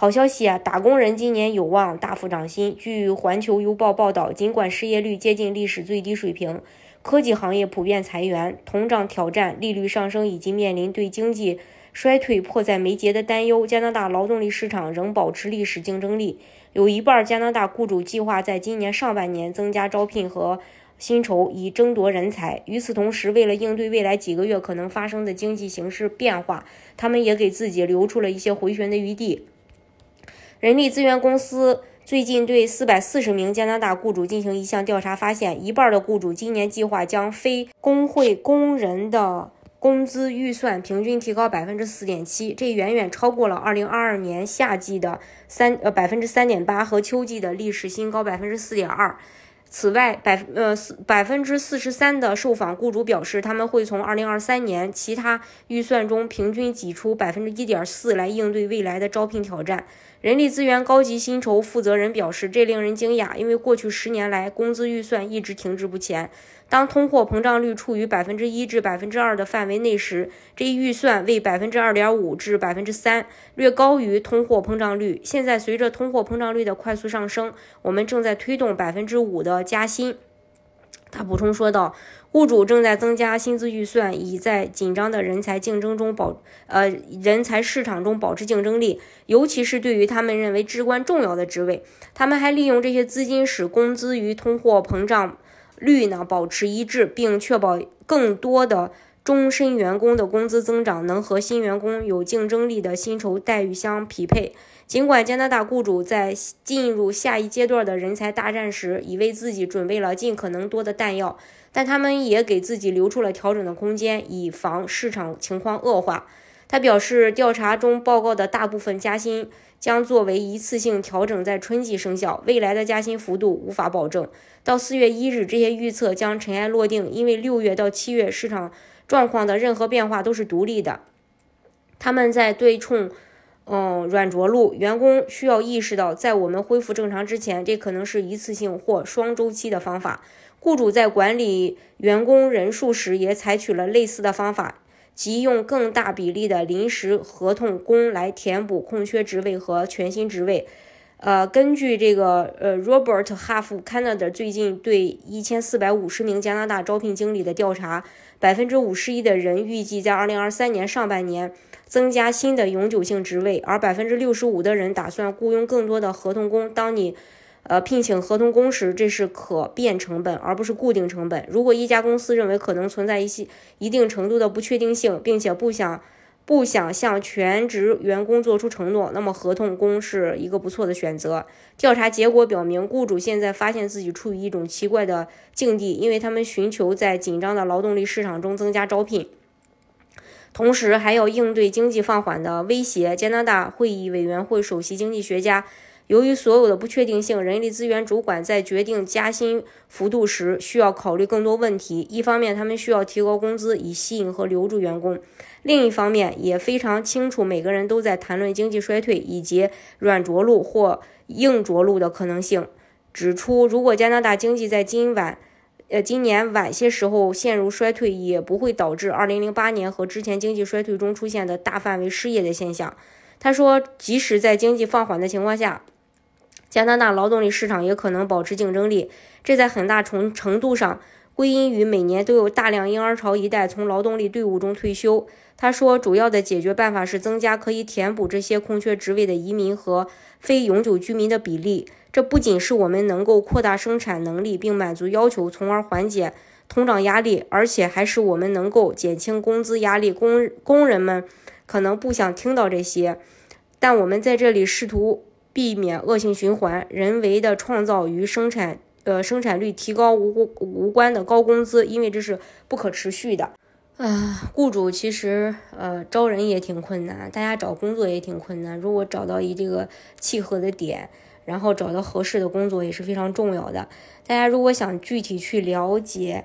好消息啊！打工人今年有望大幅涨薪。据环球邮报报道，尽管失业率接近历史最低水平，科技行业普遍裁员，通胀挑战、利率上升以及面临对经济衰退迫在眉睫的担忧，加拿大劳动力市场仍保持历史竞争力。有一半加拿大雇主计划在今年上半年增加招聘和薪酬，以争夺人才。与此同时，为了应对未来几个月可能发生的经济形势变化，他们也给自己留出了一些回旋的余地。人力资源公司最近对四百四十名加拿大雇主进行一项调查，发现一半的雇主今年计划将非工会工人的工资预算平均提高百分之四点七，这远远超过了二零二二年夏季的三呃百分之三点八和秋季的历史新高百分之四点二。此外，百呃四百分之四十三的受访雇主表示，他们会从二零二三年其他预算中平均挤出百分之一点四来应对未来的招聘挑战。人力资源高级薪酬负责人表示，这令人惊讶，因为过去十年来工资预算一直停滞不前。当通货膨胀率处于百分之一至百分之二的范围内时，这一预算为百分之二点五至百分之三，略高于通货膨胀率。现在随着通货膨胀率的快速上升，我们正在推动百分之五的加薪。他补充说道：“雇主正在增加薪资预算，以在紧张的人才竞争中保呃人才市场中保持竞争力，尤其是对于他们认为至关重要的职位。他们还利用这些资金使工资与通货膨胀率呢保持一致，并确保更多的终身员工的工资增长能和新员工有竞争力的薪酬待遇相匹配。”尽管加拿大雇主在进入下一阶段的人才大战时已为自己准备了尽可能多的弹药，但他们也给自己留出了调整的空间，以防市场情况恶化。他表示，调查中报告的大部分加薪将作为一次性调整，在春季生效。未来的加薪幅度无法保证。到四月一日，这些预测将尘埃落定，因为六月到七月市场状况的任何变化都是独立的。他们在对冲。嗯，软着陆员工需要意识到，在我们恢复正常之前，这可能是一次性或双周期的方法。雇主在管理员工人数时也采取了类似的方法，即用更大比例的临时合同工来填补空缺职位和全新职位。呃，根据这个呃 Robert Half Canada 最近对一千四百五十名加拿大招聘经理的调查，百分之五十一的人预计在二零二三年上半年。增加新的永久性职位，而百分之六十五的人打算雇佣更多的合同工。当你，呃，聘请合同工时，这是可变成本，而不是固定成本。如果一家公司认为可能存在一些一定程度的不确定性，并且不想不想向全职员工做出承诺，那么合同工是一个不错的选择。调查结果表明，雇主现在发现自己处于一种奇怪的境地，因为他们寻求在紧张的劳动力市场中增加招聘。同时还要应对经济放缓的威胁。加拿大会议委员会首席经济学家，由于所有的不确定性，人力资源主管在决定加薪幅度时需要考虑更多问题。一方面，他们需要提高工资以吸引和留住员工；另一方面，也非常清楚每个人都在谈论经济衰退以及软着陆或硬着陆的可能性。指出，如果加拿大经济在今晚。呃，今年晚些时候陷入衰退，也不会导致2008年和之前经济衰退中出现的大范围失业的现象。他说，即使在经济放缓的情况下，加拿大劳动力市场也可能保持竞争力。这在很大程程度上归因于每年都有大量婴儿潮一代从劳动力队伍中退休。他说，主要的解决办法是增加可以填补这些空缺职位的移民和非永久居民的比例。这不仅是我们能够扩大生产能力并满足要求，从而缓解通胀压力，而且还是我们能够减轻工资压力。工工人们可能不想听到这些，但我们在这里试图避免恶性循环，人为的创造与生产呃生产率提高无无关的高工资，因为这是不可持续的。啊，雇主其实呃招人也挺困难，大家找工作也挺困难。如果找到一这个契合的点。然后找到合适的工作也是非常重要的。大家如果想具体去了解